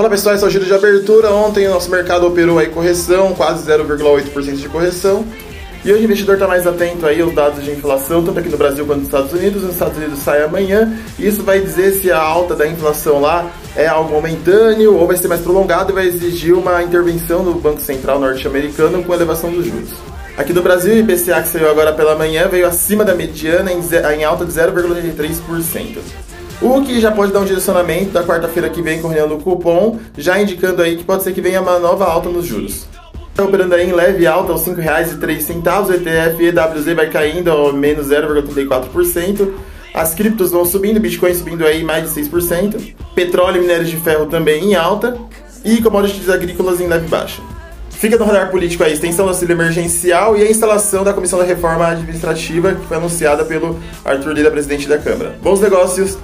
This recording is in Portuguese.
Fala pessoal, esse é o giro de abertura. Ontem o nosso mercado operou aí correção, quase 0,8% de correção. E hoje o investidor está mais atento aí aos dados de inflação, tanto aqui no Brasil quanto nos Estados Unidos. Nos Estados Unidos sai amanhã, e isso vai dizer se a alta da inflação lá é algo momentâneo ou vai ser mais prolongado e vai exigir uma intervenção do Banco Central norte-americano com elevação dos juros. Aqui no Brasil, o IPCA que saiu agora pela manhã veio acima da mediana em, em alta de 0,83%. O que já pode dar um direcionamento da quarta-feira que vem com reunião do cupom, já indicando aí que pode ser que venha uma nova alta nos juros. Está operando aí em leve alta aos R$ 5,03, o ETF EWZ vai caindo ao menos 0,84%, as criptos vão subindo, Bitcoin subindo aí mais de 6%, petróleo e minérios de ferro também em alta, e commodities agrícolas em leve baixa. Fica no radar político a extensão do auxílio emergencial e a instalação da Comissão da Reforma Administrativa, que foi anunciada pelo Arthur Lira, presidente da Câmara. Bons negócios!